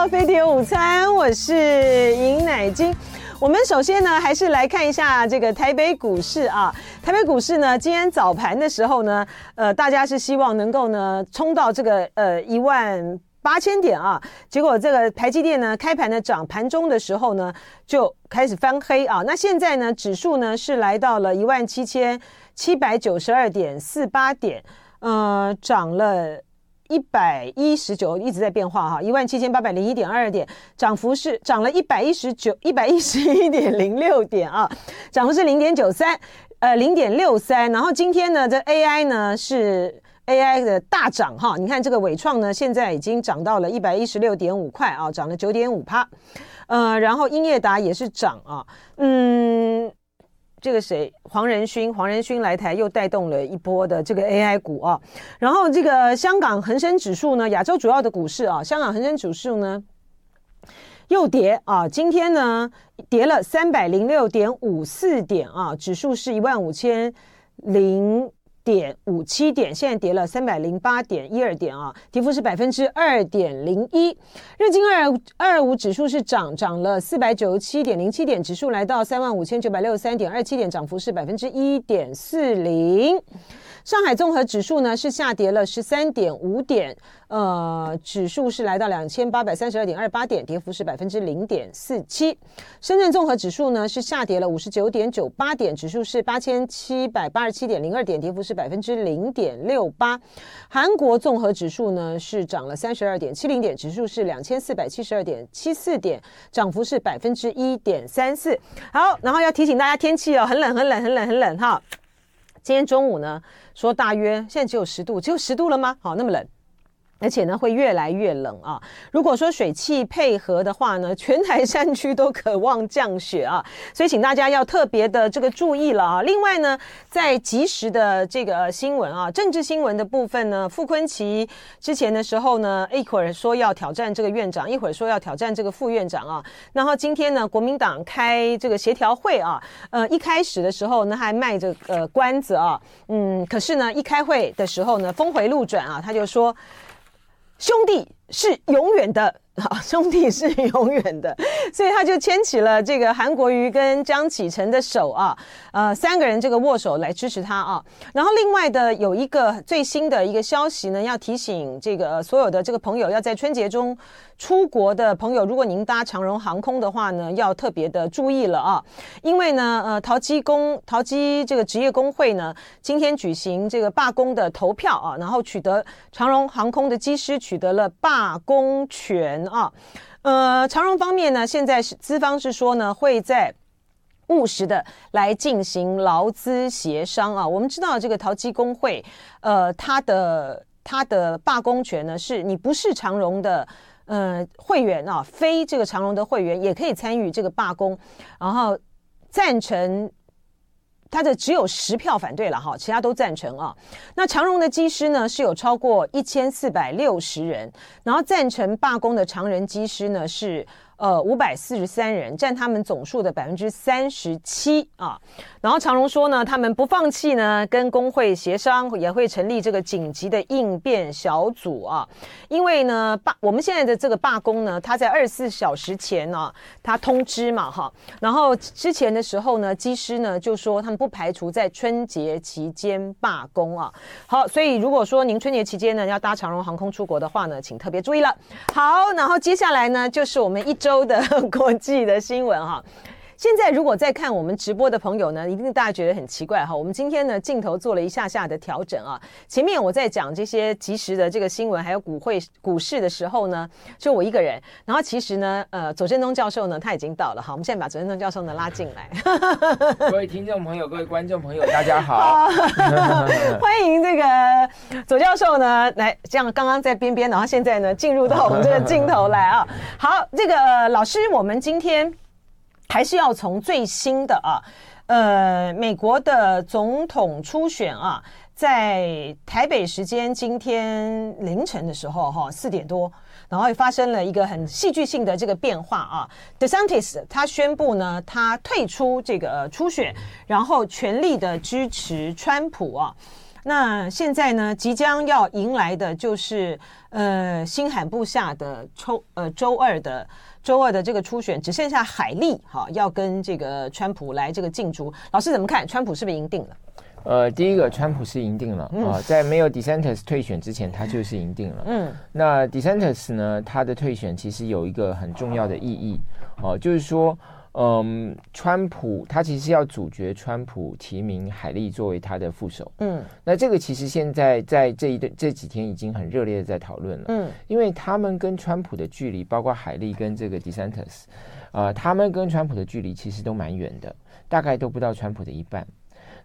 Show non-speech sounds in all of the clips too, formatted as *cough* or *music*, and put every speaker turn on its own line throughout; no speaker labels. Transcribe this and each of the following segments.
到飞碟午餐，我是尹乃菁。我们首先呢，还是来看一下这个台北股市啊。台北股市呢，今天早盘的时候呢，呃，大家是希望能够呢冲到这个呃一万八千点啊。结果这个台积电呢开盘的涨，盘中的时候呢就开始翻黑啊。那现在呢，指数呢是来到了一万七千七百九十二点四八点，呃，涨了。一百一十九一直在变化哈，一万七千八百零一点二点，涨幅是涨了一百一十九一百一十一点零六点啊，涨幅是零点九三，呃零点六三。然后今天呢，这 AI 呢是 AI 的大涨哈，你看这个伟创呢现在已经涨到了一百一十六点五块啊，涨了九点五趴，呃，然后英业达也是涨啊，嗯。这个谁？黄仁勋，黄仁勋来台又带动了一波的这个 AI 股啊。然后这个香港恒生指数呢，亚洲主要的股市啊，香港恒生指数呢又跌啊。今天呢跌了三百零六点五四点啊，指数是一万五千零。点五七点，现在跌了三百零八点一二点啊，跌幅是百分之二点零一。日经二二五指数是涨，涨了四百九十七点零七点，指数来到三万五千九百六十三点二七点，涨幅是百分之一点四零。上海综合指数呢是下跌了十三点五点，呃，指数是来到两千八百三十二点二八点，跌幅是百分之零点四七。深圳综合指数呢是下跌了五十九点九八点，指数是八千七百八十七点零二点，跌幅是百分之零点六八。韩国综合指数呢是涨了三十二点七零点，指数是两千四百七十二点七四点，涨幅是百分之一点三四。好，然后要提醒大家天气哦，很冷很冷很冷很冷哈。今天中午呢，说大约现在只有十度，只有十度了吗？好，那么冷。而且呢，会越来越冷啊！如果说水汽配合的话呢，*laughs* 全台山区都渴望降雪啊，所以请大家要特别的这个注意了啊。另外呢，在即时的这个新闻啊，政治新闻的部分呢，傅崐萁之前的时候呢，一会儿说要挑战这个院长，一会儿说要挑战这个副院长啊。然后今天呢，国民党开这个协调会啊，呃，一开始的时候呢，还卖着呃关子啊，嗯，可是呢，一开会的时候呢，峰回路转啊，他就说。兄弟是永远的。好，*laughs* 兄弟是永远的，所以他就牵起了这个韩国瑜跟江启臣的手啊，呃，三个人这个握手来支持他啊。然后另外的有一个最新的一个消息呢，要提醒这个所有的这个朋友，要在春节中出国的朋友，如果您搭长荣航空的话呢，要特别的注意了啊，因为呢，呃，桃机工桃机这个职业工会呢，今天举行这个罢工的投票啊，然后取得长荣航空的机师取得了罢工权。啊，呃，长荣方面呢，现在是资方是说呢，会在务实的来进行劳资协商啊。我们知道这个桃机工会，呃，他的他的罢工权呢，是你不是长荣的呃会员啊，非这个长荣的会员也可以参与这个罢工，然后赞成。他的只有十票反对了哈，其他都赞成啊。那长荣的机师呢，是有超过一千四百六十人，然后赞成罢工的长人机师呢是。呃，五百四十三人占他们总数的百分之三十七啊。然后长荣说呢，他们不放弃呢，跟工会协商，也会成立这个紧急的应变小组啊。因为呢，罢我们现在的这个罢工呢，他在二十四小时前呢、他通知嘛哈。然后之前的时候呢，机师呢就说他们不排除在春节期间罢工啊。好，所以如果说您春节期间呢要搭长荣航空出国的话呢，请特别注意了。好，然后接下来呢就是我们一周。周的 *laughs* 国际的新闻哈，现在如果在看我们直播的朋友呢，一定大家觉得很奇怪哈。我们今天呢镜头做了一下下的调整啊。前面我在讲这些即时的这个新闻，还有股会股市的时候呢，就我一个人。然后其实呢，呃，左正东教授呢他已经到了哈。我们现在把左正东教授呢拉进来。
各位听众朋友，各位观众朋友，大家好，*laughs*
欢迎这个左教授呢来，这样刚刚在边边，然后现在呢进入到我们这个镜头来啊。好，这个老师，我们今天。还是要从最新的啊，呃，美国的总统初选啊，在台北时间今天凌晨的时候，哈，四点多，然后也发生了一个很戏剧性的这个变化啊。DeSantis 他宣布呢，他退出这个初选，然后全力的支持川普啊。那现在呢，即将要迎来的就是呃新罕布下的周呃周二的周二的这个初选，只剩下海利哈要跟这个川普来这个竞逐。老师怎么看？川普是不是赢定了？
呃，第一个，川普是赢定了啊、嗯呃，在没有 DeSantis 退选之前，他就是赢定了。嗯，那 DeSantis 呢，他的退选其实有一个很重要的意义哦、呃，就是说。嗯，川普他其实要主角川普提名海利作为他的副手。嗯，那这个其实现在在这一段这几天已经很热烈的在讨论了。嗯，因为他们跟川普的距离，包括海利跟这个 DeSantis，呃，他们跟川普的距离其实都蛮远的，大概都不到川普的一半。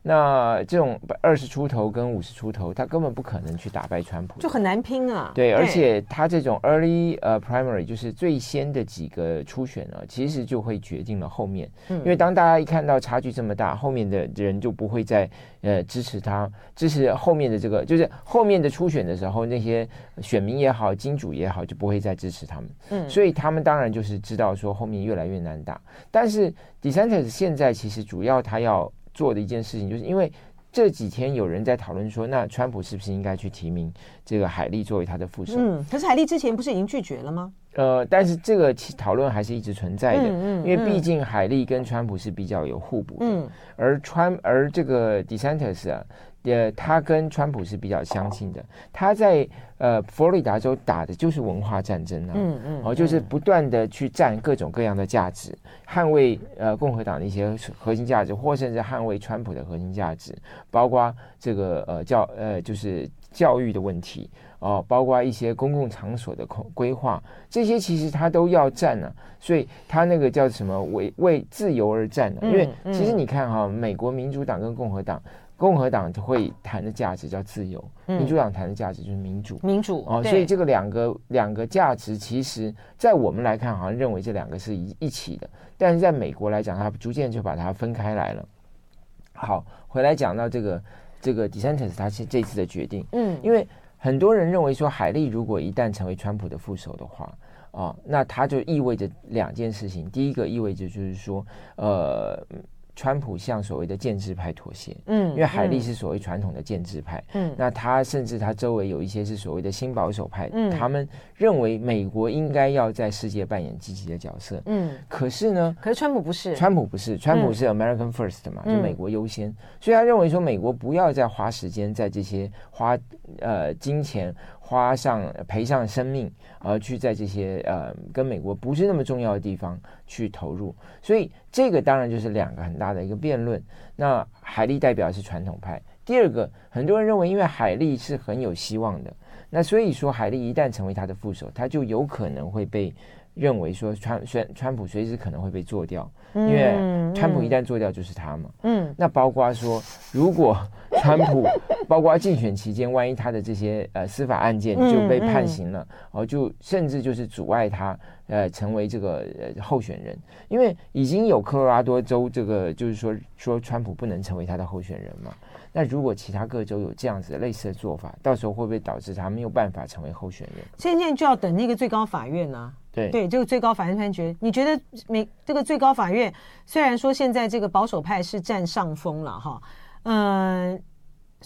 那这种二十出头跟五十出头，他根本不可能去打败川普，
就很难拼啊。
对，而且他这种 early 呃 primary 就是最先的几个初选呢，其实就会决定了后面。嗯，因为当大家一看到差距这么大，后面的人就不会再呃支持他，支持后面的这个，就是后面的初选的时候，那些选民也好，金主也好，就不会再支持他们。嗯，所以他们当然就是知道说后面越来越难打。但是 DeSantis 现在其实主要他要。做的一件事情，就是因为这几天有人在讨论说，那川普是不是应该去提名这个海利作为他的副手？
嗯，可是海利之前不是已经拒绝了吗？
呃，但是这个讨论还是一直存在的，嗯嗯，因为毕竟海利跟川普是比较有互补的，嗯，而川而这个 DeSantis 啊。呃，他跟川普是比较相近的。他在呃佛罗里达州打的就是文化战争啊，嗯嗯，哦，就是不断的去占各种各样的价值，捍卫呃共和党的一些核心价值，或甚至捍卫川普的核心价值，包括这个呃教呃就是教育的问题哦，包括一些公共场所的规划，这些其实他都要占呢、啊。所以他那个叫什么为为自由而战呢、啊？因为其实你看哈，美国民主党跟共和党。共和党会谈的价值叫自由，嗯、民主党谈的价值就是民主。
民主
哦，所以这个两个两个价值，其实在我们来看，好像认为这两个是一一起的，但是在美国来讲，它逐渐就把它分开来了。好，回来讲到这个这个 DeSantis 他是这次的决定，嗯，因为很多人认为说，海利如果一旦成为川普的副手的话，啊，那他就意味着两件事情，第一个意味着就是说，呃。川普向所谓的建制派妥协，嗯，因为海利是所谓传统的建制派，嗯，那他甚至他周围有一些是所谓的新保守派，嗯，他们认为美国应该要在世界扮演积极的角色，嗯，可是呢，
可是川普不是，
川普不是，川普是 American First 嘛，嗯，就美国优先，所以他认为说美国不要再花时间在这些花呃金钱。花上赔上生命，而去在这些呃跟美国不是那么重要的地方去投入，所以这个当然就是两个很大的一个辩论。那海利代表是传统派，第二个很多人认为，因为海利是很有希望的，那所以说海利一旦成为他的副手，他就有可能会被认为说川川川普随时可能会被做掉，因为川普一旦做掉就是他嘛。嗯，那包括说如果。川普，*laughs* 包括竞选期间，万一他的这些呃司法案件就被判刑了，哦、嗯嗯，就甚至就是阻碍他呃成为这个呃候选人，因为已经有科罗拉多州这个就是说说川普不能成为他的候选人嘛。那如果其他各州有这样子类似的做法，到时候会不会导致他没有办法成为候选人？
现在就要等那个最高法院呢、啊？
对
对，这个最高法院判决，你觉得美这个最高法院虽然说现在这个保守派是占上风了哈？嗯，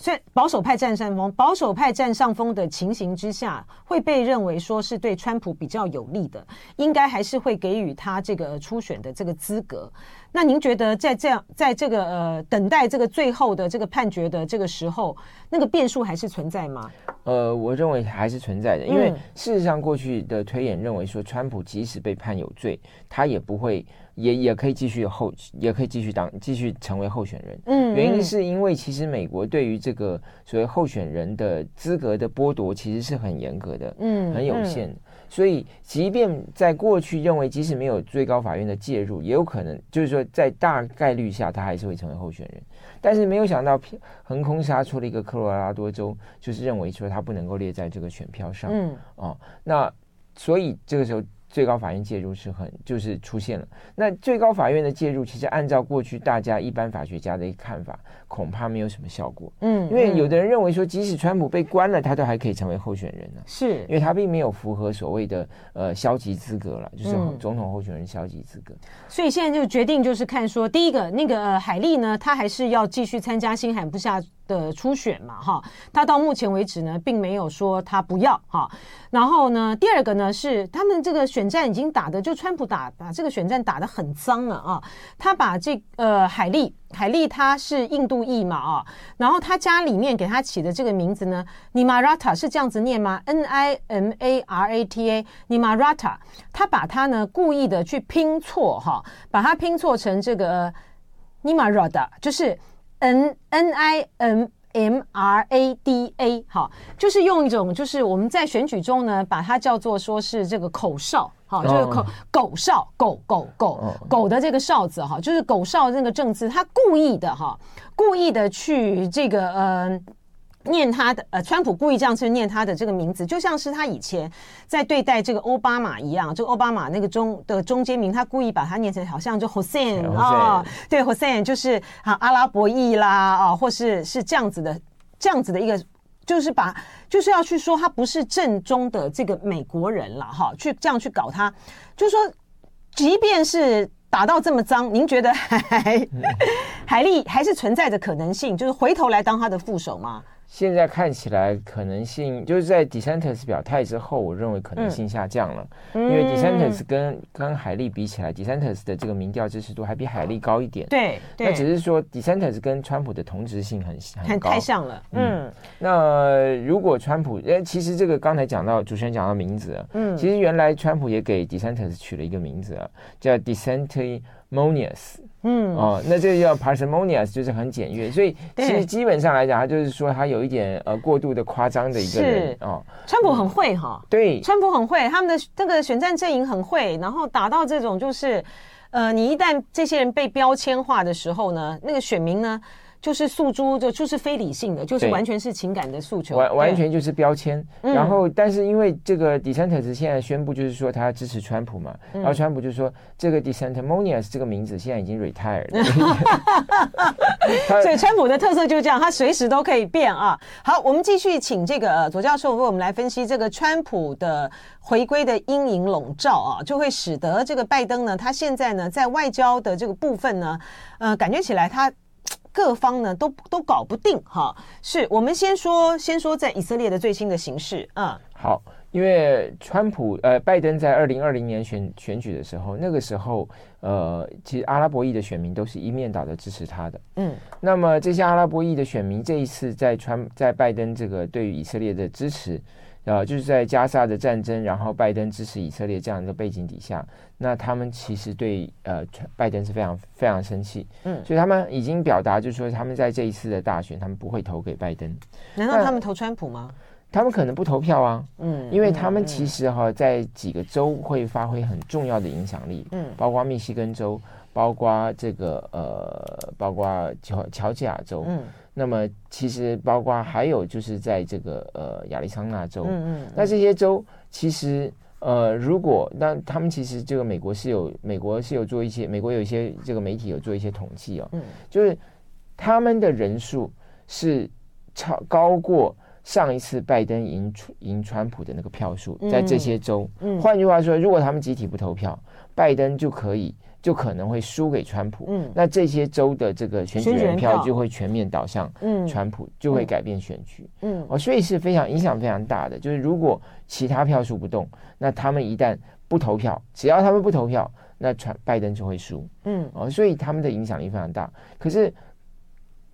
然保守派占上风，保守派占上风的情形之下，会被认为说是对川普比较有利的，应该还是会给予他这个初选的这个资格。那您觉得在这样，在这个呃等待这个最后的这个判决的这个时候，那个变数还是存在吗？
呃，我认为还是存在的，因为事实上过去的推演认为说，川普即使被判有罪，他也不会。也也可以继续候，也可以继续当继续成为候选人。嗯，原因是因为其实美国对于这个所谓候选人的资格的剥夺其实是很严格的，嗯，很有限。所以，即便在过去认为即使没有最高法院的介入，也有可能就是说在大概率下他还是会成为候选人。但是没有想到横空杀出了一个科罗拉多州，就是认为说他不能够列在这个选票上。嗯，哦，那所以这个时候。最高法院介入是很就是出现了，那最高法院的介入，其实按照过去大家一般法学家的一个看法，恐怕没有什么效果。嗯，因为有的人认为说，即使川普被关了，他都还可以成为候选人呢。是，因为他并没有符合所谓的呃消极资格了，就是总统候选人消极资格。
所以现在就决定就是看说，第一个那个海利呢，他还是要继续参加新罕布夏的初选嘛，哈，他到目前为止呢，并没有说他不要哈。然后呢，第二个呢是他们这个选战已经打的，就川普打把这个选战打得很脏了啊。他把这呃海莉，海莉他是印度裔嘛啊，然后他家里面给他起的这个名字呢，Nimarata 是这样子念吗？N I M A R A T A，Nimarata，他把他呢故意的去拼错哈，把它拼错成这个 Nimarada，就是 N N I M。M R A D A，好，就是用一种，就是我们在选举中呢，把它叫做说是这个口哨，好，就是口狗哨，狗狗狗狗的这个哨子，哈，就是狗哨那个政治，他故意的哈，故意的去这个呃。念他的呃，川普故意这样去念他的这个名字，就像是他以前在对待这个奥巴马一样，这个奥巴马那个中的中间名，他故意把它念成好像就 Hussein 啊，对 Hussein 就是啊阿拉伯裔啦啊，或是是这样子的这样子的一个，就是把就是要去说他不是正宗的这个美国人了哈，去这样去搞他，就是说，即便是打到这么脏，您觉得还海莉还是存在着可能性，就是回头来当他的副手吗？
现在看起来可能性就是在 DeSantis 表态之后，我认为可能性下降了，嗯、因为 DeSantis 跟跟海利比起来，DeSantis 的这个民调支持度还比海利高一点。
对，
那只是说 DeSantis 跟川普的同质性很很高，
太像了。嗯，
嗯。那如果川普，哎，其实这个刚才讲到主持人讲到名字，嗯，其实原来川普也给 DeSantis 取了一个名字啊，叫 DeSanctimonious。嗯。哦，那这个叫 parsimonious，就是很简约，所以其实基本上来讲，他就是说他有一点呃过度的夸张的一个人哦。
川普很会哈，
对，
川普很会，他们的这个选战阵营很会，然后打到这种就是，呃，你一旦这些人被标签化的时候呢，那个选民呢。就是诉诸，就就是非理性的，就是完全是情感的诉求，
完完全就是标签。然后，但是因为这个 d e s e n t e r s 现在宣布，就是说他支持川普嘛，然后川普就说这个 DeSanctimonious 这个名字现在已经 retired 了。*laughs*
所以川普的特色就是这样，他随时都可以变啊。好，我们继续请这个左教授为我们来分析这个川普的回归的阴影笼罩啊，就会使得这个拜登呢，他现在呢在外交的这个部分呢，呃，感觉起来他。各方呢都都搞不定哈，是我们先说先说在以色列的最新的形势，嗯，
好，因为川普呃拜登在二零二零年选选举的时候，那个时候呃其实阿拉伯裔的选民都是一面倒的支持他的，嗯，那么这些阿拉伯裔的选民这一次在川在拜登这个对于以色列的支持。呃，就是在加沙的战争，然后拜登支持以色列这样一个背景底下，那他们其实对呃拜登是非常非常生气，嗯，所以他们已经表达，就是说他们在这一次的大选，他们不会投给拜登。
难道他们投川普吗？
他们可能不投票啊，嗯，因为他们其实哈在几个州会发挥很重要的影响力，嗯，包括密西根州，包括这个呃，包括乔乔治亚州，嗯。那么其实包括还有就是在这个呃亚利桑那州，嗯嗯，那这些州其实呃如果那他们其实这个美国是有美国是有做一些美国有一些这个媒体有做一些统计哦，嗯，就是他们的人数是超高过上一次拜登赢赢川普的那个票数，在这些州，嗯，换句话说，如果他们集体不投票，拜登就可以。就可能会输给川普，嗯，那这些州的这个选举人票就会全面倒向川普，就会改变选举，嗯，哦，所以是非常影响非常大的。就是如果其他票数不动，那他们一旦不投票，只要他们不投票，那川拜登就会输，嗯，哦，所以他们的影响力非常大。可是。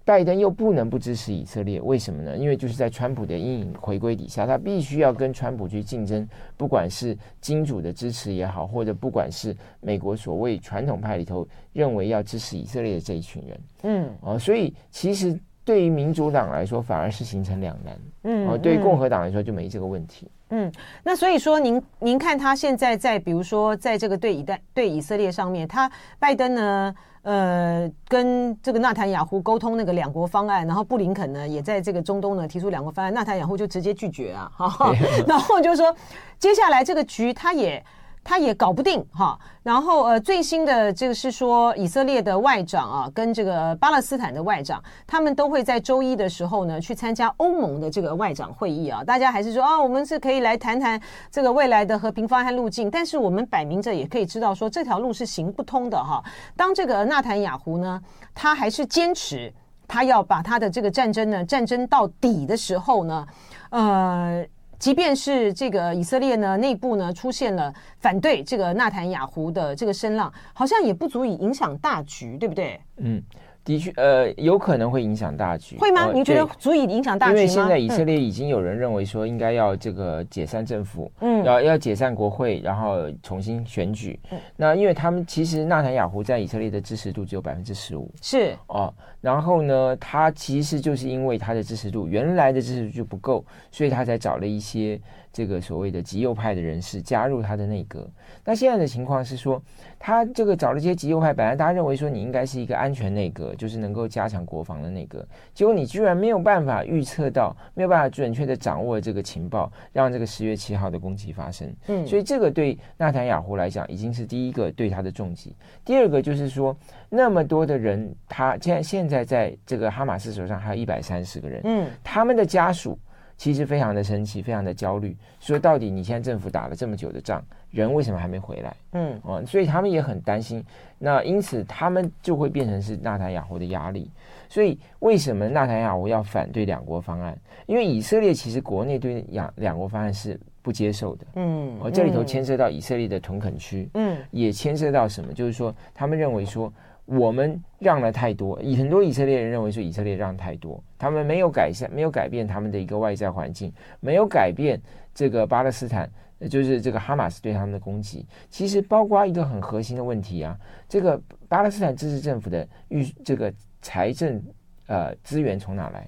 拜登又不能不支持以色列，为什么呢？因为就是在川普的阴影回归底下，他必须要跟川普去竞争，不管是金主的支持也好，或者不管是美国所谓传统派里头认为要支持以色列的这一群人，嗯，哦，所以其实对于民主党来说，反而是形成两难，嗯，哦，对于共和党来说就没这个问题，
嗯，那所以说您您看他现在在比如说在这个对以代对以色列上面，他拜登呢？呃，跟这个纳坦雅胡沟通那个两国方案，然后布林肯呢也在这个中东呢提出两国方案，纳坦雅胡就直接拒绝啊，哈，*laughs* 然后就是说接下来这个局他也。他也搞不定哈，然后呃，最新的这个是说，以色列的外长啊，跟这个巴勒斯坦的外长，他们都会在周一的时候呢，去参加欧盟的这个外长会议啊。大家还是说啊，我们是可以来谈谈这个未来的和平方案路径，但是我们摆明着也可以知道说，这条路是行不通的哈。当这个纳坦雅胡呢，他还是坚持。他要把他的这个战争呢战争到底的时候呢，呃，即便是这个以色列呢内部呢出现了反对这个纳坦雅胡的这个声浪，好像也不足以影响大局，对不对？
嗯。的确，呃，有可能会影响大局，
会吗？你觉得足以影响大局吗？
因为现在以色列已经有人认为说，应该要这个解散政府，嗯，要要解散国会，然后重新选举。嗯，那因为他们其实纳坦雅胡在以色列的支持度只有百分之十五，
是
哦。然后呢，他其实就是因为他的支持度原来的支持度就不够，所以他才找了一些这个所谓的极右派的人士加入他的内阁。那现在的情况是说，他这个找了这些极右派，本来大家认为说你应该是一个安全内阁，就是能够加强国防的内阁，结果你居然没有办法预测到，没有办法准确的掌握这个情报，让这个十月七号的攻击发生。嗯，所以这个对纳坦雅胡来讲已经是第一个对他的重击。第二个就是说，那么多的人，他现在现在在这个哈马斯手上还有一百三十个人，嗯，他们的家属。其实非常的生气，非常的焦虑，说到底你现在政府打了这么久的仗，人为什么还没回来？嗯，哦，所以他们也很担心。那因此他们就会变成是纳坦雅胡的压力。所以为什么纳坦雅胡要反对两国方案？因为以色列其实国内对两两国方案是不接受的。嗯，哦，这里头牵涉到以色列的屯垦区，嗯，也牵涉到什么？就是说他们认为说。我们让了太多，以很多以色列人认为说以色列让太多，他们没有改善，没有改变他们的一个外在环境，没有改变这个巴勒斯坦，就是这个哈马斯对他们的攻击。其实包括一个很核心的问题啊，这个巴勒斯坦自治政府的预这个财政呃资源从哪来？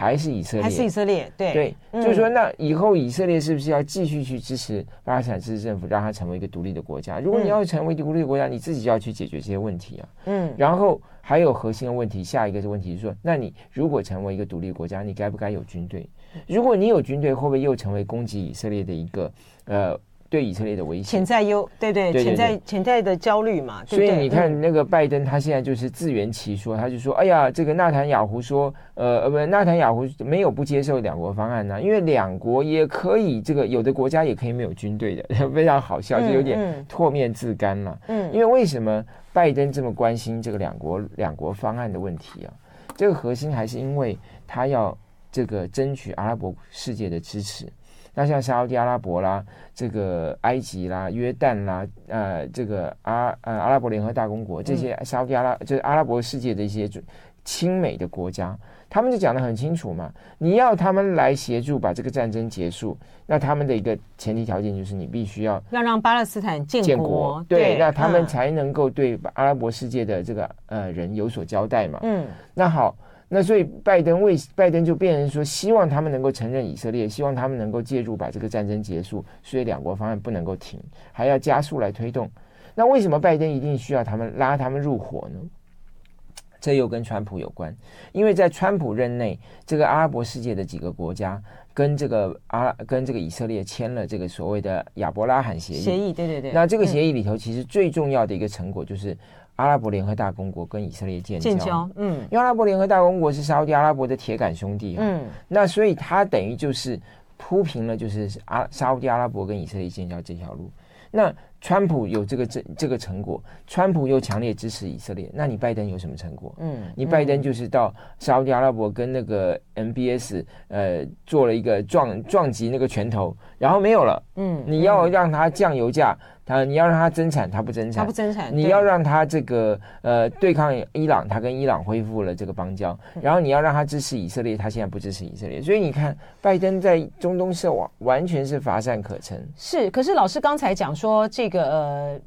还是以色列，
还是以色列，对
对，嗯、就是说，那以后以色列是不是要继续去支持巴勒斯坦自治政府，让它成为一个独立的国家？如果你要成为独立的国家，你自己就要去解决这些问题啊。嗯，然后还有核心的问题，下一个的问题是说，那你如果成为一个独立国家，你该不该有军队？如果你有军队，会不会又成为攻击以色列的一个呃？对以色列的威胁，
潜在忧，对对，潜在潜在的焦虑嘛。
所以你看，那个拜登他现在就是自圆其说，他就说：“哎呀，这个纳坦雅胡说，呃呃，不，纳坦雅胡没有不接受两国方案呢，因为两国也可以，这个有的国家也可以没有军队的，*laughs* 非常好笑，就有点唾面自干了。嗯，因为为什么拜登这么关心这个两国两国方案的问题啊？这个核心还是因为他要这个争取阿拉伯世界的支持。”那像沙乌地阿拉伯啦，这个埃及啦、约旦啦，呃，这个阿呃阿拉伯联合大公国这些沙乌地阿拉，就是阿拉伯世界的一些亲美的国家，他们就讲得很清楚嘛，你要他们来协助把这个战争结束，那他们的一个前提条件就是你必须要
要让巴勒斯坦建国，建国
对，对那他们才能够对阿拉伯世界的这个呃人有所交代嘛。嗯，那好。那所以拜登为拜登就变成说，希望他们能够承认以色列，希望他们能够介入把这个战争结束，所以两国方案不能够停，还要加速来推动。那为什么拜登一定需要他们拉他们入伙呢？这又跟川普有关，因为在川普任内，这个阿拉伯世界的几个国家跟这个阿跟这个以色列签了这个所谓的亚伯拉罕协议。协议，对对对。那这个协议里头，其实最重要的一个成果就是。阿拉伯联合大公国跟以色列建交，建交，嗯，因为阿拉伯联合大公国是沙乌地阿拉伯的铁杆兄弟啊，嗯，那所以他等于就是铺平了，就是阿沙乌地阿拉伯跟以色列建交这条路。那川普有这个这这个成果，川普又强烈支持以色列，那你拜登有什么成果？嗯，你拜登就是到沙乌地阿拉伯跟那个 MBS 呃做了一个撞撞击那个拳头，然后没有了，嗯，你要让他降油价。啊！你要让他增产，他不增产；
他不增产。
你要让他这个呃对抗伊朗，他跟伊朗恢复了这个邦交。然后你要让他支持以色列，他现在不支持以色列。所以你看，拜登在中东是完完全是乏善可陈。
是，可是老师刚才讲说，这个呃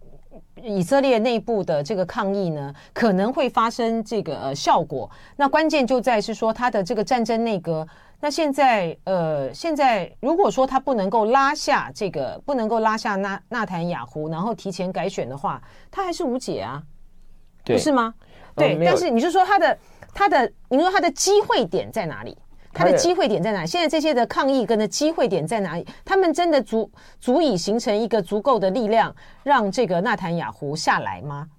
以色列内部的这个抗议呢，可能会发生这个呃效果。那关键就在是说，他的这个战争内阁。那现在，呃，现在如果说他不能够拉下这个，不能够拉下纳纳坦雅胡，然后提前改选的话，他还是无解啊，不是吗？对，但是你就说他的他的，你说他的机会点在哪里？他的机会点在哪里？现在这些的抗议跟的机会点在哪里？他们真的足足以形成一个足够的力量，让这个纳坦雅胡下来吗？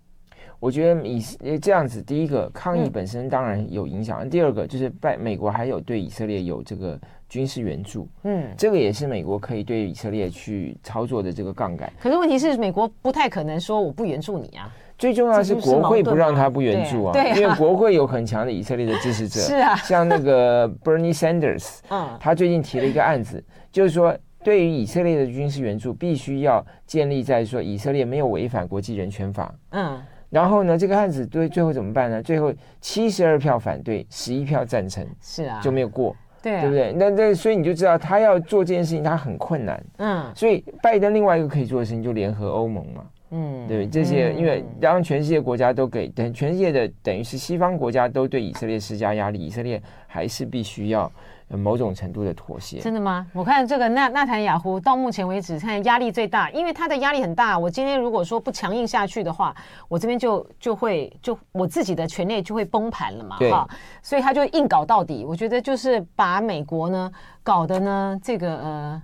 我觉得以这样子，第一个抗议本身当然有影响，嗯、第二个就是拜美国还有对以色列有这个军事援助，嗯，这个也是美国可以对以色列去操作的这个杠杆。
可是问题是，美国不太可能说我不援助你啊。
最重要的是国会不让他不援助啊，对啊，因为国会有很强的以色列的支持者，*laughs*
是啊，
像那个 Bernie Sanders，嗯，他最近提了一个案子，就是说对于以色列的军事援助，必须要建立在说以色列没有违反国际人权法，嗯，然后呢，这个案子对最后怎么办呢？最后七十二票反对，十一票赞成，
是啊，
就没有过，
对啊，
对不对？那那所以你就知道他要做这件事情，他很困难，嗯，所以拜登另外一个可以做的事情就联合欧盟嘛。嗯，对，这些因为当全世界国家都给等全世界的等于是西方国家都对以色列施加压力，以色列还是必须要某种程度的妥协。
真的吗？我看这个纳纳坦雅胡到目前为止看压力最大，因为他的压力很大。我今天如果说不强硬下去的话，我这边就就会就我自己的权力就会崩盘了嘛，哈。所以他就硬搞到底。我觉得就是把美国呢搞得呢这个呃。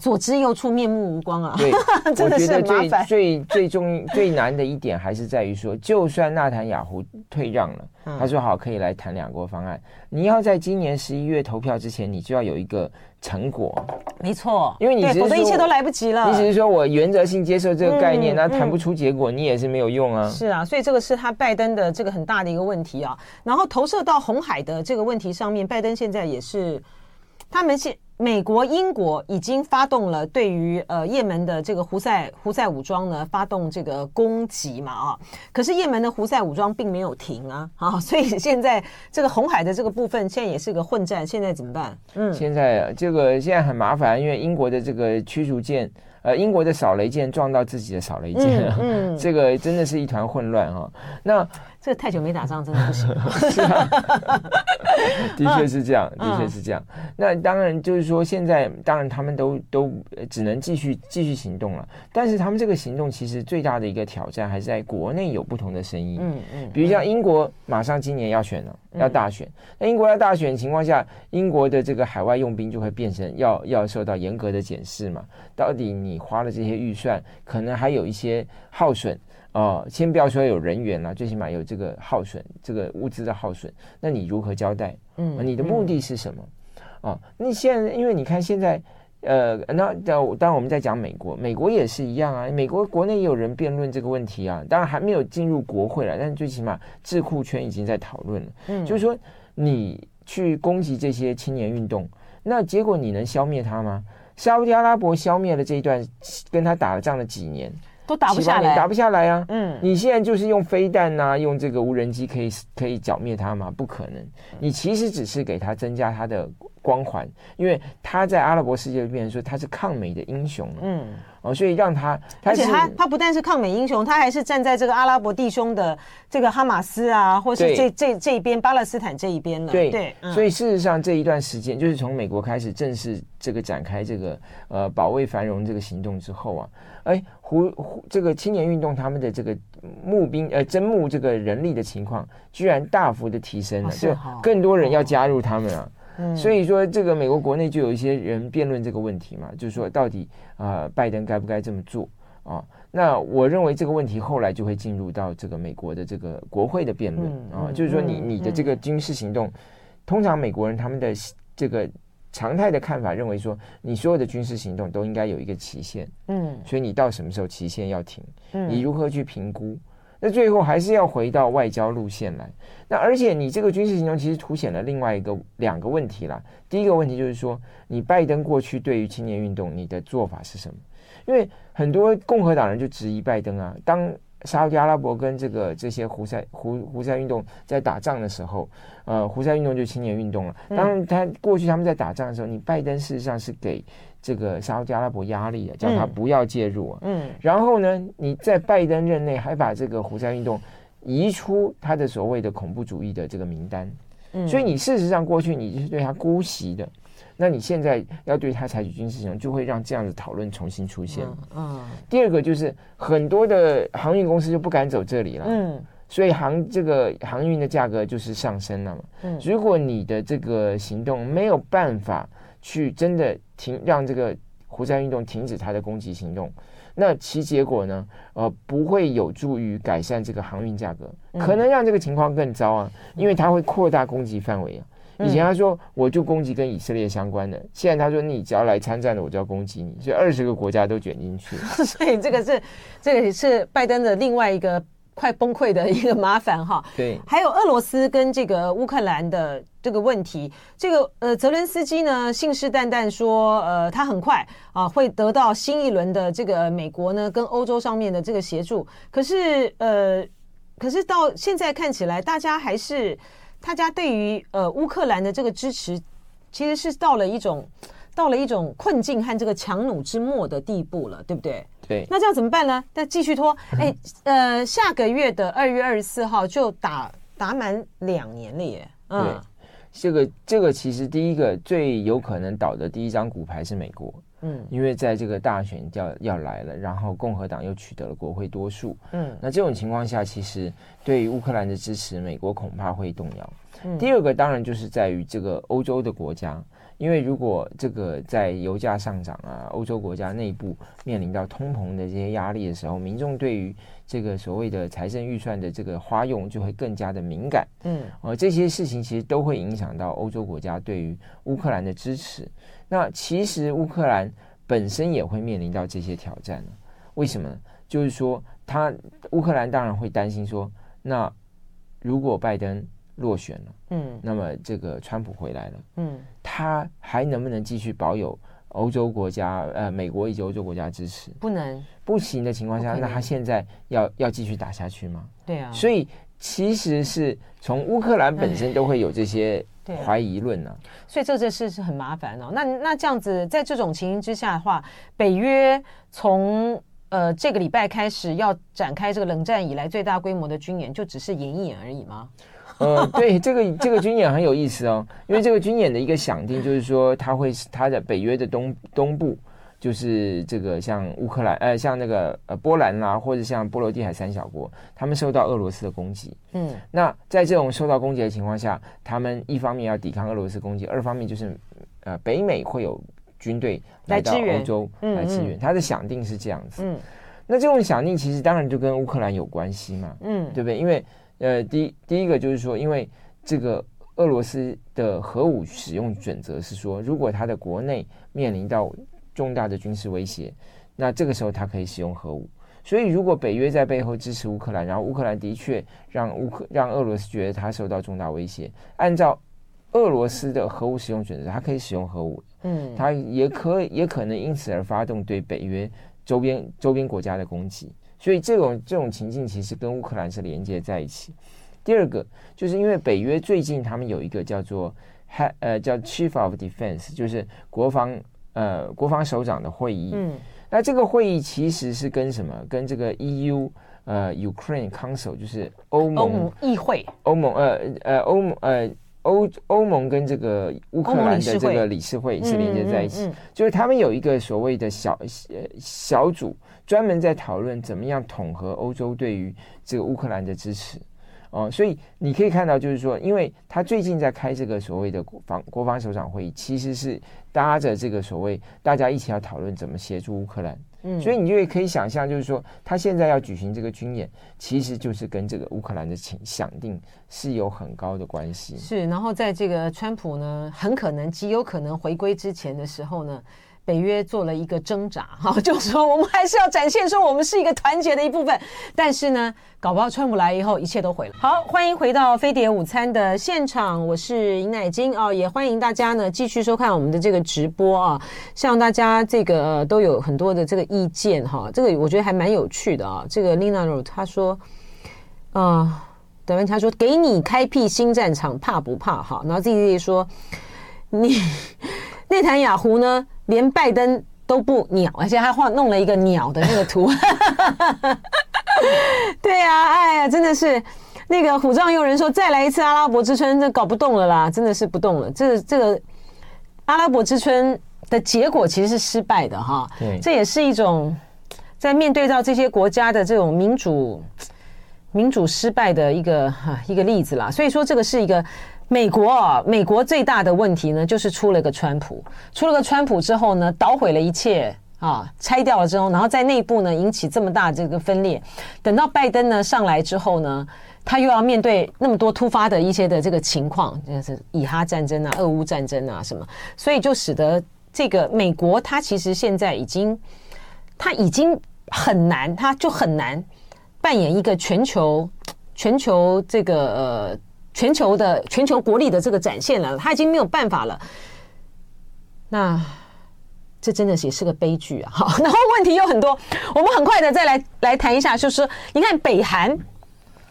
左支右绌，面目无光啊！
对，*laughs* 真的是很麻烦。我觉得最最最重最难的一点还是在于说，就算纳坦雅胡退让了，嗯、他说好可以来谈两国方案，你要在今年十一月投票之前，你就要有一个成果。
没错，
因为你
否则一切都来不及了。
你只是说我原则性接受这个概念，那、嗯、谈不出结果，你也是没有用啊。
是啊，所以这个是他拜登的这个很大的一个问题啊。然后投射到红海的这个问题上面，拜登现在也是他们现。美国、英国已经发动了对于呃也门的这个胡塞胡塞武装呢发动这个攻击嘛啊，可是也门的胡塞武装并没有停啊 *laughs* 啊，所以现在这个红海的这个部分现在也是个混战，现在怎么办？
嗯，现在这个现在很麻烦，因为英国的这个驱逐舰。呃，英国的扫雷舰撞到自己的扫雷舰，嗯，嗯 *laughs* 这个真的是一团混乱啊、哦。那
这个太久没打仗，真的不行。*laughs*
是啊，*laughs* 的确是这样，的确是这样。嗯、那当然就是说，现在当然他们都都只能继续继续行动了。但是他们这个行动其实最大的一个挑战还是在国内有不同的声音。嗯嗯，比如像英国马上今年要选了，要大选。那英国要大选的情况下，英国的这个海外用兵就会变成要要受到严格的检视嘛。到底你花了这些预算，可能还有一些耗损啊。先不要说有人员了，最起码有这个耗损，这个物资的耗损，那你如何交代？嗯，你的目的是什么？嗯、啊，那现在因为你看现在，呃，那当然我们在讲美国，美国也是一样啊。美国国内也有人辩论这个问题啊，当然还没有进入国会了，但是最起码智库圈已经在讨论了。嗯，就是说你去攻击这些青年运动，那结果你能消灭它吗？沙乌地阿拉伯消灭了这一段跟他打了仗的几年，
都打不下来，
打不下来啊！嗯，你现在就是用飞弹呐、啊，用这个无人机可以可以剿灭他吗？不可能，你其实只是给他增加他的光环，因为他在阿拉伯世界里面说他是抗美的英雄。嗯。哦，所以让他，他
而且他他不但是抗美英雄，他还是站在这个阿拉伯弟兄的这个哈马斯啊，或是这这这一边巴勒斯坦这一边的。
对对，嗯、所以事实上这一段时间，就是从美国开始正式这个展开这个呃保卫繁荣这个行动之后啊，哎，胡胡这个青年运动他们的这个募兵呃征募这个人力的情况，居然大幅的提升了，就、哦、更多人要加入他们啊。嗯、所以说，这个美国国内就有一些人辩论这个问题嘛，就是说，到底啊、呃，拜登该不该这么做啊？那我认为这个问题后来就会进入到这个美国的这个国会的辩论、嗯、啊，就是说你，你你的这个军事行动，嗯、通常美国人他们的这个常态的看法认为说，你所有的军事行动都应该有一个期限，嗯，所以你到什么时候期限要停？嗯，你如何去评估？那最后还是要回到外交路线来。那而且你这个军事行动其实凸显了另外一个两个问题啦。第一个问题就是说，你拜登过去对于青年运动你的做法是什么？因为很多共和党人就质疑拜登啊，当。沙特阿拉伯跟这个这些胡塞胡胡塞运动在打仗的时候，呃，胡塞运动就青年运动了。当他过去他们在打仗的时候，你拜登事实上是给这个沙特阿拉伯压力啊，叫他不要介入啊。嗯。然后呢，你在拜登任内还把这个胡塞运动移出他的所谓的恐怖主义的这个名单。嗯。所以你事实上过去你是对他姑息的。那你现在要对他采取军事行动，就会让这样的讨论重新出现。嗯，第二个就是很多的航运公司就不敢走这里了。嗯，所以航这个航运的价格就是上升了嘛。嗯，如果你的这个行动没有办法去真的停，让这个胡塞运动停止它的攻击行动，那其结果呢？呃，不会有助于改善这个航运价格，可能让这个情况更糟啊，因为它会扩大攻击范围啊。以前他说我就攻击跟以色列相关的，现在他说你只要来参战的，我就要攻击你，所以二十个国家都卷进去。*laughs*
所以这个是这个也是拜登的另外一个快崩溃的一个麻烦哈。
对，
还有俄罗斯跟这个乌克兰的这个问题，这个呃泽伦斯基呢信誓旦旦说呃他很快啊会得到新一轮的这个美国呢跟欧洲上面的这个协助，可是呃可是到现在看起来大家还是。大家对于呃乌克兰的这个支持，其实是到了一种到了一种困境和这个强弩之末的地步了，对不对？
对。
那这样怎么办呢？再继续拖？*laughs* 哎，呃，下个月的二月二十四号就打打满两年了耶。嗯。
对。这个这个其实第一个最有可能倒的第一张骨牌是美国。嗯。因为在这个大选要要来了，然后共和党又取得了国会多数。嗯。那这种情况下，其实。对于乌克兰的支持，美国恐怕会动摇。嗯、第二个当然就是在于这个欧洲的国家，因为如果这个在油价上涨啊，欧洲国家内部面临到通膨的这些压力的时候，民众对于这个所谓的财政预算的这个花用就会更加的敏感。嗯，而这些事情其实都会影响到欧洲国家对于乌克兰的支持。那其实乌克兰本身也会面临到这些挑战。为什么呢？就是说，他乌克兰当然会担心说。那如果拜登落选了，嗯，那么这个川普回来了，嗯，他还能不能继续保有欧洲国家呃美国以及欧洲国家支持？
不能，
不行的情况下，那他现在要要继续打下去吗？
对啊，
所以其实是从乌克兰本身都会有这些怀疑论呢、啊，
所以这件事是很麻烦哦。那那这样子，在这种情形之下的话，北约从呃，这个礼拜开始要展开这个冷战以来最大规模的军演，就只是演一演而已吗？
呃，*laughs* 对，这个这个军演很有意思哦，因为这个军演的一个想定就是说，它会它的北约的东东部，就是这个像乌克兰，呃，像那个呃波兰啦，或者像波罗的海三小国，他们受到俄罗斯的攻击。嗯，那在这种受到攻击的情况下，他们一方面要抵抗俄罗斯攻击，二方面就是呃北美会有。军队来到欧洲来支援，他的想定是这样子。嗯，那这种想定其实当然就跟乌克兰有关系嘛。嗯，对不对？因为呃，第第一个就是说，因为这个俄罗斯的核武使用准则是说，如果他的国内面临到重大的军事威胁，那这个时候他可以使用核武。所以，如果北约在背后支持乌克兰，然后乌克兰的确让乌克让俄罗斯觉得他受到重大威胁，按照俄罗斯的核武使用准则，他可以使用核武。嗯，他也可也可能因此而发动对北约周边周边国家的攻击，所以这种这种情境其实跟乌克兰是连接在一起。第二个，就是因为北约最近他们有一个叫做 Head 呃叫 Chief of Defense，就是国防呃国防首长的会议。嗯，那这个会议其实是跟什么？跟这个 EU 呃 Ukraine Council，就是欧盟
议会，
欧盟呃呃欧盟呃。欧欧盟跟这个乌克兰的这个理事会是连接在一起，就是他们有一个所谓的小呃小组，专门在讨论怎么样统合欧洲对于这个乌克兰的支持。哦，所以你可以看到，就是说，因为他最近在开这个所谓的国防国防首长会议，其实是搭着这个所谓大家一起要讨论怎么协助乌克兰。嗯，所以你就可以想象，就是说，他现在要举行这个军演，其实就是跟这个乌克兰的情想定是有很高的关系。
是，然后在这个川普呢，很可能极有可能回归之前的时候呢。北约做了一个挣扎，哈，*laughs* 就是说我们还是要展现说我们是一个团结的一部分。但是呢，搞不好川普来以后，一切都毁了。好，欢迎回到飞碟午餐的现场，我是尹乃菁啊，也欢迎大家呢继续收看我们的这个直播啊。希望大家这个、都有很多的这个意见哈，这个我觉得还蛮有趣的啊。这个 Lina Ro 他说，啊，等会他说给你开辟新战场，怕不怕？哈，然后自己说你。内塔尼亚胡呢，连拜登都不鸟，而且还画弄了一个鸟的那个图。*laughs* 对呀、啊，哎呀，真的是那个虎杖悠人说，再来一次阿拉伯之春，这搞不动了啦，真的是不动了。这这个阿拉伯之春的结果其实是失败的哈。对，这也是一种在面对到这些国家的这种民主民主失败的一个哈一个例子啦。所以说，这个是一个。美国啊，美国最大的问题呢，就是出了个川普，出了个川普之后呢，捣毁了一切啊拆掉了之后，然后在内部呢引起这么大这个分裂，等到拜登呢上来之后呢，他又要面对那么多突发的一些的这个情况，就是以哈战争啊、俄乌战争啊什么，所以就使得这个美国它其实现在已经，它已经很难，它就很难扮演一个全球全球这个呃全球的全球国力的这个展现了，他已经没有办法了。那这真的是也是个悲剧啊！好，*laughs* 然后问题有很多，我们很快的再来来谈一下，就是你看北韩。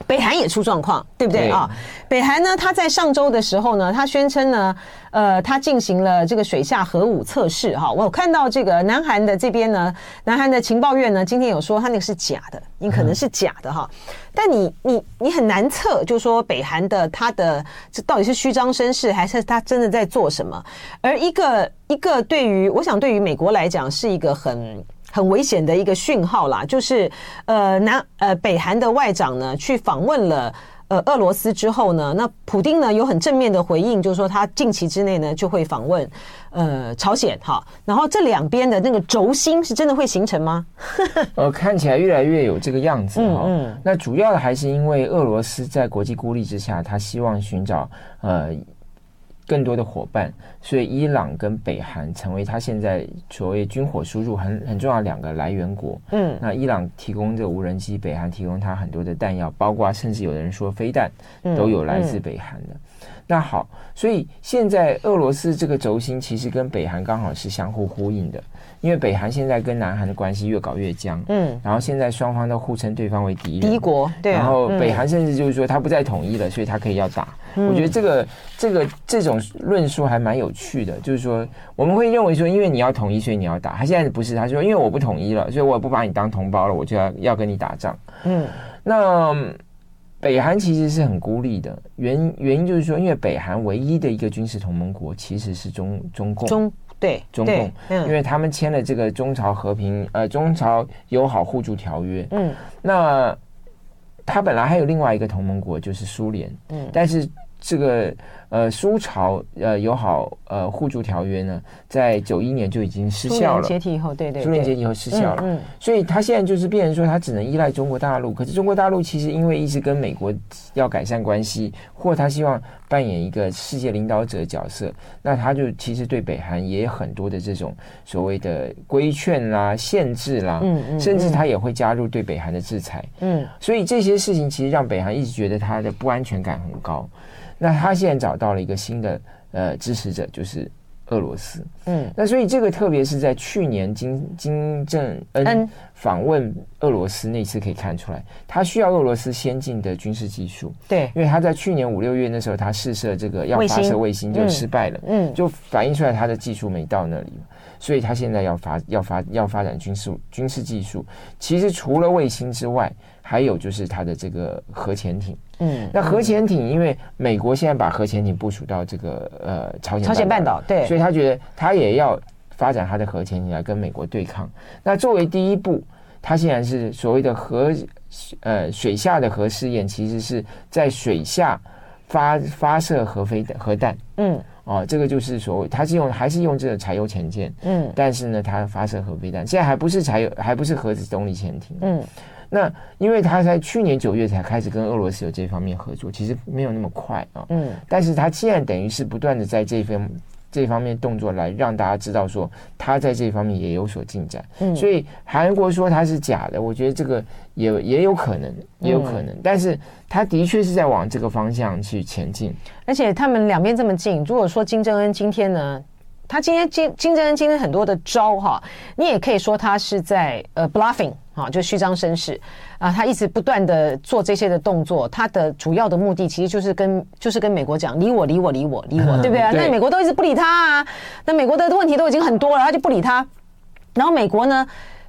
北韩也出状况，对不对啊？北韩呢，他在上周的时候呢，他宣称呢，呃，他进行了这个水下核武测试哈。我有看到这个南韩的这边呢，南韩的情报院呢，今天有说他那个是假的，你可能是假的哈。但你你你很难测，就是说北韩的他的这到底是虚张声势，还是他真的在做什么？而一个一个对于我想对于美国来讲是一个很。很危险的一个讯号啦，就是呃南呃北韩的外长呢去访问了呃俄罗斯之后呢，那普丁呢有很正面的回应，就是说他近期之内呢就会访问呃朝鲜哈，然后这两边的那个轴心是真的会形成吗？*laughs*
呃，看起来越来越有这个样子哈。嗯，嗯，那主要的还是因为俄罗斯在国际孤立之下，他希望寻找呃。更多的伙伴，所以伊朗跟北韩成为他现在所谓军火输入很很重要两个来源国。嗯，那伊朗提供这无人机，北韩提供他很多的弹药，包括甚至有人说飞弹都有来自北韩的。嗯嗯、那好，所以现在俄罗斯这个轴心其实跟北韩刚好是相互呼应的。因为北韩现在跟南韩的关系越搞越僵，嗯，然后现在双方都互称对方为敌人，
敌国，对、啊，
然后北韩甚至就是说他不再统一了，所以他可以要打。嗯、我觉得这个这个这种论述还蛮有趣的，就是说我们会认为说，因为你要统一，所以你要打。他现在不是，他说因为我不统一了，所以我不把你当同胞了，我就要要跟你打仗。嗯，那北韩其实是很孤立的，原原因就是说，因为北韩唯一的一个军事同盟国其实是中中共。中
对
中共，嗯、因为他们签了这个中朝和平呃中朝友好互助条约，嗯，那他本来还有另外一个同盟国就是苏联，嗯，但是这个。呃，苏朝呃友好呃互助条约呢，在九一年就已经失效了。
解体以后，对对，
苏联解体以后失效了。嗯，嗯，所以他现在就是变成说，他只能依赖中国大陆。可是中国大陆其实因为一直跟美国要改善关系，或他希望扮演一个世界领导者的角色，那他就其实对北韩也有很多的这种所谓的规劝啦、限制啦，嗯嗯，甚至他也会加入对北韩的制裁。嗯，所以这些事情其实让北韩一直觉得他的不安全感很高。那他现在找到了一个新的呃支持者，就是俄罗斯。嗯，那所以这个特别是在去年金金正恩访问俄罗斯那次可以看出来，他需要俄罗斯先进的军事技术。
对，
因为他在去年五六月那时候，他试射这个要发射卫星就失败了。嗯，就反映出来他的技术没到那里。所以他现在要发要发要发展军事军事技术。其实除了卫星之外，还有就是他的这个核潜艇。嗯，那核潜艇，因为美国现在把核潜艇部署到这个呃朝鲜
朝鲜半岛，对，
所以他觉得他也要发展他的核潜艇来跟美国对抗。那作为第一步，他现在是所谓的核呃水下的核试验，其实是在水下发发射核飞弹核弹。嗯，哦，这个就是所谓他是用还是用这个柴油潜舰。嗯，但是呢，他发射核飞弹，现在还不是柴油，还不是核子动力潜艇。嗯。那因为他在去年九月才开始跟俄罗斯有这方面合作，其实没有那么快啊。嗯，但是他现在等于是不断的在这方这方面动作，来让大家知道说他在这方面也有所进展。嗯，所以韩国说他是假的，我觉得这个也也有可能，也有可能。但是他的确是在往这个方向去前进。
而且他们两边这么近，如果说金正恩今天呢？他今天金金正恩今天很多的招哈，你也可以说他是在呃 bluffing 哈，就虚张声势啊，他一直不断的做这些的动作，他的主要的目的其实就是跟就是跟美国讲理我理我理我理我，*laughs* 对不对啊？那美国都一直不理他啊，那美国的问题都已经很多了，他就不理他，然后美国呢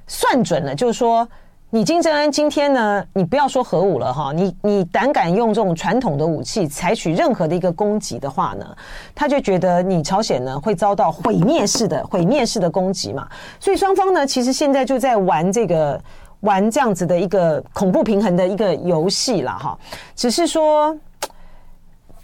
算准了，就是说。你金正恩今天呢？你不要说核武了哈，你你胆敢用这种传统的武器采取任何的一个攻击的话呢，他就觉得你朝鲜呢会遭到毁灭式的毁灭式的攻击嘛。所以双方呢，其实现在就在玩这个玩这样子的一个恐怖平衡的一个游戏了哈。只是说，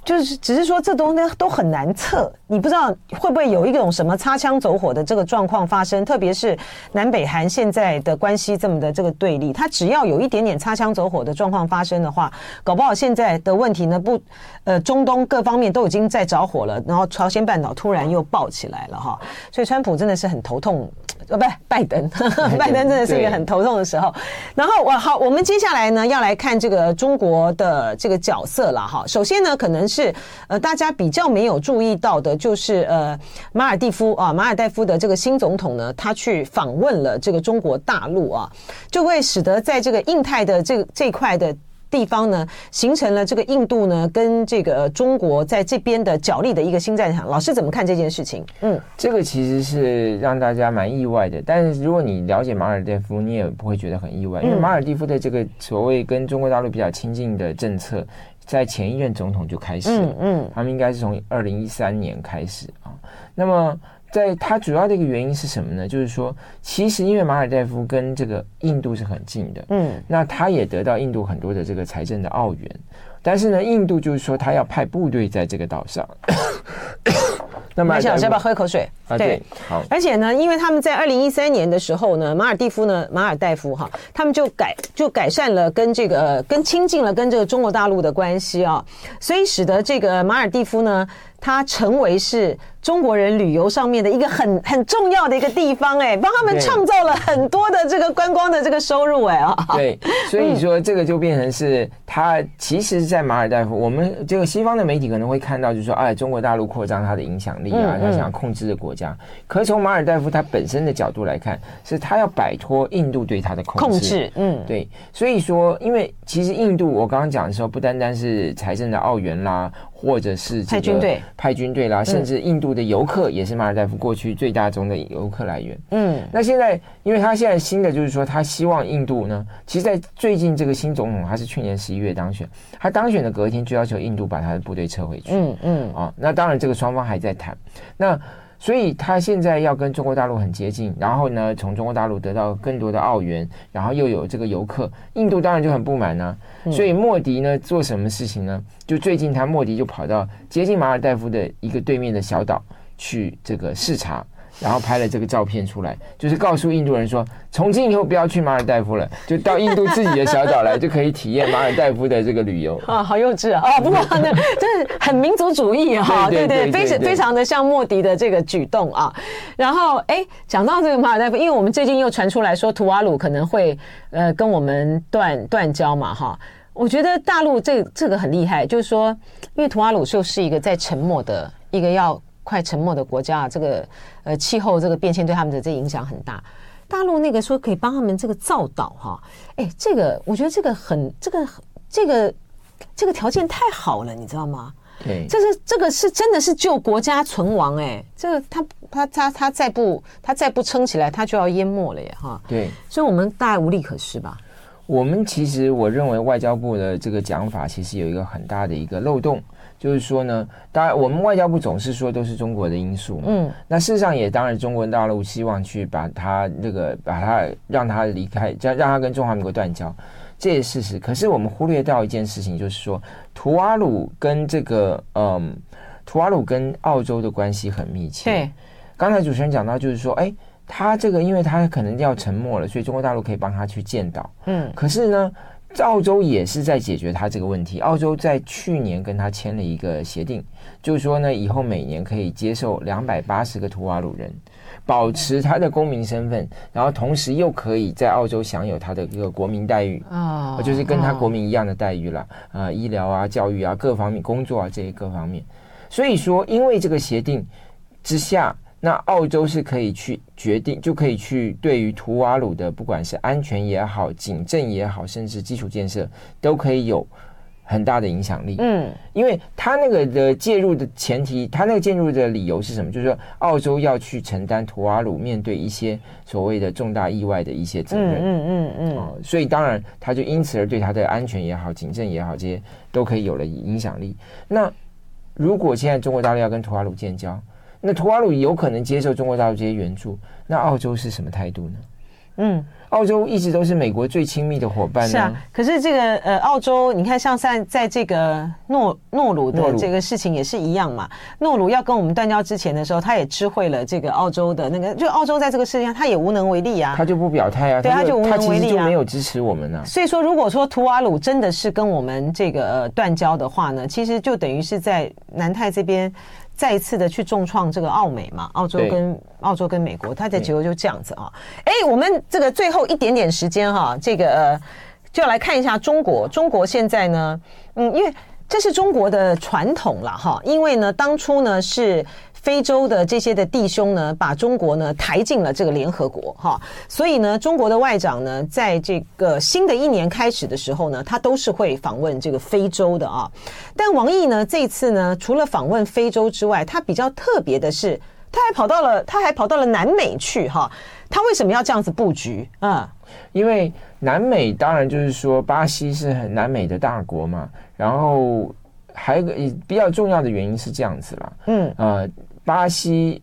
就是只是说这东西都很难测，你不知道会不会有一种什么擦枪走火的这个状况发生，特别是南北韩现在的关系这么的这个对立，它只要有一点点擦枪走火的状况发生的话，搞不好现在的问题呢不，呃，中东各方面都已经在着火了，然后朝鲜半岛突然又爆起来了哈，所以川普真的是很头痛。呃，不，拜登，*laughs* 拜登真的是一个很头痛的时候。然后我好，我们接下来呢要来看这个中国的这个角色了哈。首先呢，可能是呃大家比较没有注意到的，就是呃马尔蒂夫啊，马尔代夫的这个新总统呢，他去访问了这个中国大陆啊，就会使得在这个印太的这个这块的。地方呢，形成了这个印度呢跟这个中国在这边的角力的一个新战场。老师怎么看这件事情？嗯，
这个其实是让大家蛮意外的。但是如果你了解马尔代夫，你也不会觉得很意外，因为马尔代夫的这个所谓跟中国大陆比较亲近的政策，在前一任总统就开始了。嗯，嗯，他们应该是从二零一三年开始啊。那么。在它主要的一个原因是什么呢？就是说，其实因为马尔代夫跟这个印度是很近的，嗯，那他也得到印度很多的这个财政的澳元，但是呢，印度就是说他要派部队在这个岛上。*coughs*
那么，想要不要喝一口水？
啊，对，好。
而且呢，因为他们在二零一三年的时候呢，马尔蒂夫呢，马尔代夫哈，他们就改就改善了跟这个跟亲近了跟这个中国大陆的关系啊，所以使得这个马尔蒂夫呢。它成为是中国人旅游上面的一个很很重要的一个地方，哎，帮他们创造了很多的这个观光的这个收入，哎啊，
对，所以说这个就变成是它其实，在马尔代夫，我们这个西方的媒体可能会看到，就是说，哎，中国大陆扩张它的影响力啊，他想要控制的国家。可是从马尔代夫它本身的角度来看，是它要摆脱印度对它的控制，控制，嗯，对，所以说，因为其实印度我刚刚讲的时候，不单单是财政的澳元啦。或者是这个派军队，派军队啦，甚至印度的游客也是马尔代夫过去最大宗的游客来源。嗯，那现在，因为他现在新的就是说，他希望印度呢，其实，在最近这个新总统他是去年十一月当选，他当选的隔天就要求印度把他的部队撤回去。嗯嗯，啊，那当然这个双方还在谈。那所以他现在要跟中国大陆很接近，然后呢，从中国大陆得到更多的澳元，然后又有这个游客，印度当然就很不满呢、啊。所以莫迪呢做什么事情呢？就最近他莫迪就跑到接近马尔代夫的一个对面的小岛去这个视察。然后拍了这个照片出来，就是告诉印度人说，从今以后不要去马尔代夫了，就到印度自己的小岛来，就可以体验马尔代夫的这个旅游 *laughs*
啊，好幼稚啊！啊，不过呢，真是很民族主义 *laughs* 哈，对对，非常非常的像莫迪的这个举动啊。然后哎，讲到这个马尔代夫，因为我们最近又传出来说，图瓦鲁可能会呃跟我们断断交嘛哈。我觉得大陆这这个很厉害，就是说，因为图瓦鲁就是一个在沉默的一个要。快沉没的国家啊，这个呃气候这个变迁对他们的这影响很大。大陆那个说可以帮他们这个造岛哈，哎，这个我觉得这个很这个这个这个条件太好了，你知道吗？
对，
这是这个是真的是救国家存亡哎，这个他他他他再不他再不撑起来，他就要淹没了耶哈。
对，
所以我们大概无利可施吧。
我们其实我认为外交部的这个讲法其实有一个很大的一个漏洞。就是说呢，当然我们外交部总是说都是中国的因素，嗯，那事实上也当然中国大陆希望去把他那个把他让他离开，让让他跟中华民国断交，这也是事实。可是我们忽略到一件事情，就是说图瓦鲁跟这个嗯，图瓦鲁跟澳洲的关系很密切。对，刚才主持人讲到，就是说，哎，他这个因为他可能要沉默了，所以中国大陆可以帮他去建岛，嗯，可是呢。澳洲也是在解决他这个问题。澳洲在去年跟他签了一个协定，就是说呢，以后每年可以接受两百八十个图瓦鲁人，保持他的公民身份，然后同时又可以在澳洲享有他的一个国民待遇啊，就是跟他国民一样的待遇了啊，医疗啊、教育啊各方面、工作啊这些各方面。所以说，因为这个协定之下。那澳洲是可以去决定，就可以去对于图瓦鲁的不管是安全也好、警政也好，甚至基础建设，都可以有很大的影响力。嗯，因为他那个的介入的前提，他那个介入的理由是什么？就是说澳洲要去承担图瓦鲁面对一些所谓的重大意外的一些责任。嗯嗯嗯。哦，所以当然他就因此而对他的安全也好、警政也好，这些都可以有了影响力。那如果现在中国大陆要跟图瓦鲁建交，那图瓦鲁有可能接受中国大陆这些援助，那澳洲是什么态度呢？嗯。澳洲一直都是美国最亲密的伙伴。
是啊，可是这个呃，澳洲你看，像在在这个诺诺鲁的这个事情也是一样嘛。诺鲁要跟我们断交之前的时候，他也知会了这个澳洲的那个，就澳洲在这个事情上他也无能为力啊。
他就不表态啊，
对，他就无能为力啊，
没有支持我们啊。
所以说，如果说图瓦鲁真的是跟我们这个呃断交的话呢，其实就等于是在南太这边。再一次的去重创这个澳美嘛，澳洲跟澳洲跟美国，它的结果就这样子啊。哎，我们这个最后一点点时间哈，这个呃，就要来看一下中国。中国现在呢，嗯，因为这是中国的传统了哈，因为呢，当初呢是。非洲的这些的弟兄呢，把中国呢抬进了这个联合国哈，所以呢，中国的外长呢，在这个新的一年开始的时候呢，他都是会访问这个非洲的啊。但王毅呢，这次呢，除了访问非洲之外，他比较特别的是，他还跑到了，他还跑到了南美去哈。他为什么要这样子布局啊？
因为南美当然就是说，巴西是很南美的大国嘛，然后还有一个比较重要的原因是这样子啦，嗯呃。巴西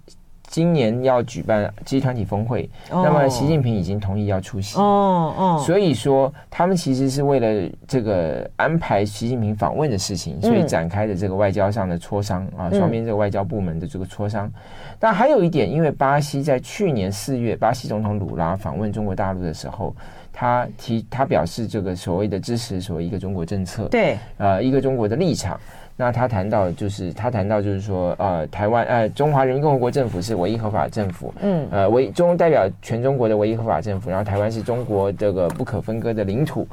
今年要举办集团体峰会，那么习近平已经同意要出席。哦哦，所以说他们其实是为了这个安排习近平访问的事情，所以展开的这个外交上的磋商啊，双边这个外交部门的这个磋商。但还有一点，因为巴西在去年四月，巴西总统鲁拉访问中国大陆的时候，他提他表示这个所谓的支持所谓一个中国政策，
对，
呃，一个中国的立场。那他谈到，就是他谈到，就是说，呃，台湾，呃，中华人民共和国政府是唯一合法政府，嗯，呃，唯中代表全中国的唯一合法政府，然后台湾是中国这个不可分割的领土。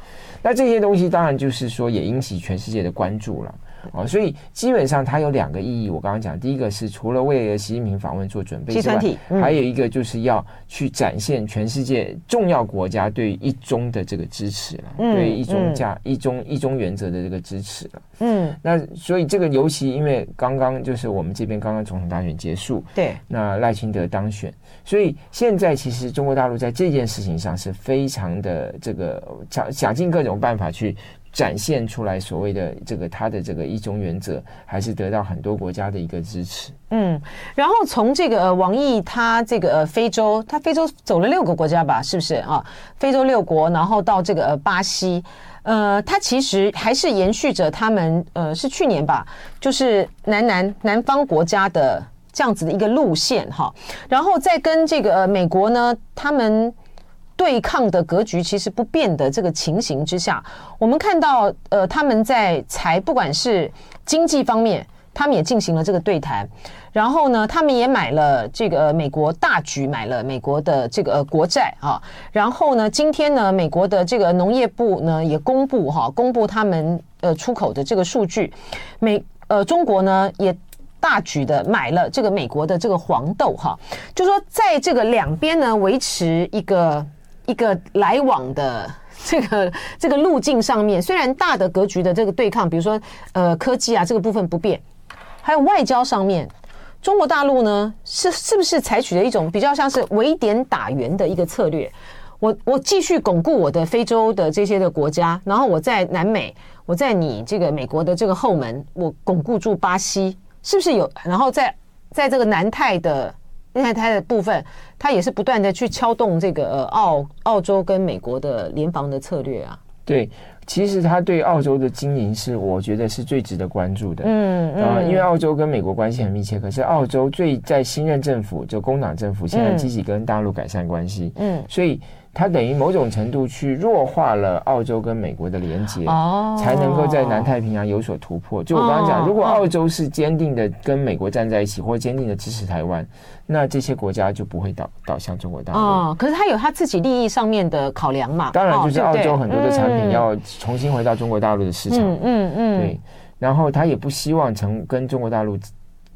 那这些东西当然就是说，也引起全世界的关注了。哦，所以基本上它有两个意义。我刚刚讲，第一个是除了为了习近平访问做准备之外，嗯、还有一个就是要去展现全世界重要国家对一中的这个支持了，嗯、对一中价、嗯、一中一中原则的这个支持了。嗯，那所以这个尤其因为刚刚就是我们这边刚刚总统大选结束，
对，
那赖清德当选，所以现在其实中国大陆在这件事情上是非常的这个想想尽各种办法去。展现出来所谓的这个他的这个一中原则，还是得到很多国家的一个支持。
嗯，然后从这个呃王毅他这个呃非洲，他非洲走了六个国家吧，是不是啊？非洲六国，然后到这个巴西，呃，他其实还是延续着他们呃是去年吧，就是南南南方国家的这样子的一个路线哈。然后再跟这个美国呢，他们。对抗的格局其实不变的这个情形之下，我们看到，呃，他们在财不管是经济方面，他们也进行了这个对谈，然后呢，他们也买了这个美国大举买了美国的这个国债啊，然后呢，今天呢，美国的这个农业部呢也公布哈，公布他们呃出口的这个数据，美呃中国呢也大举的买了这个美国的这个黄豆哈，就说在这个两边呢维持一个。一个来往的 *laughs* 这个这个路径上面，虽然大的格局的这个对抗，比如说呃科技啊这个部分不变，还有外交上面，中国大陆呢是是不是采取了一种比较像是围点打援的一个策略？我我继续巩固我的非洲的这些的国家，然后我在南美，我在你这个美国的这个后门，我巩固住巴西，是不是有？然后在在这个南太的。因为它的部分，它也是不断的去敲动这个呃澳澳洲跟美国的联防的策略啊。
对，其实它对澳洲的经营是我觉得是最值得关注的。嗯嗯、呃，因为澳洲跟美国关系很密切，可是澳洲最在新任政府就工党政府现在积极跟大陆改善关系。嗯，所以。它等于某种程度去弱化了澳洲跟美国的连接，哦，才能够在南太平洋有所突破。就我刚刚讲，如果澳洲是坚定的跟美国站在一起，或坚定的支持台湾，那这些国家就不会倒倒向中国大陆。
哦，可是他有他自己利益上面的考量嘛？
当然，就是澳洲很多的产品要重新回到中国大陆的市场。嗯嗯嗯，对。然后他也不希望成跟中国大陆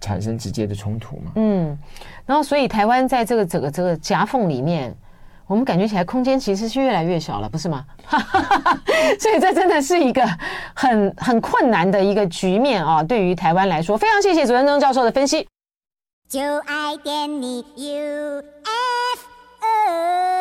产生直接的冲突嘛。嗯。
然后，所以台湾在这个整个这个夹缝里面。我们感觉起来空间其实是越来越小了，不是吗？哈哈哈哈。所以这真的是一个很很困难的一个局面啊。对于台湾来说，非常谢谢左山中教授的分析。就爱点你，U F O。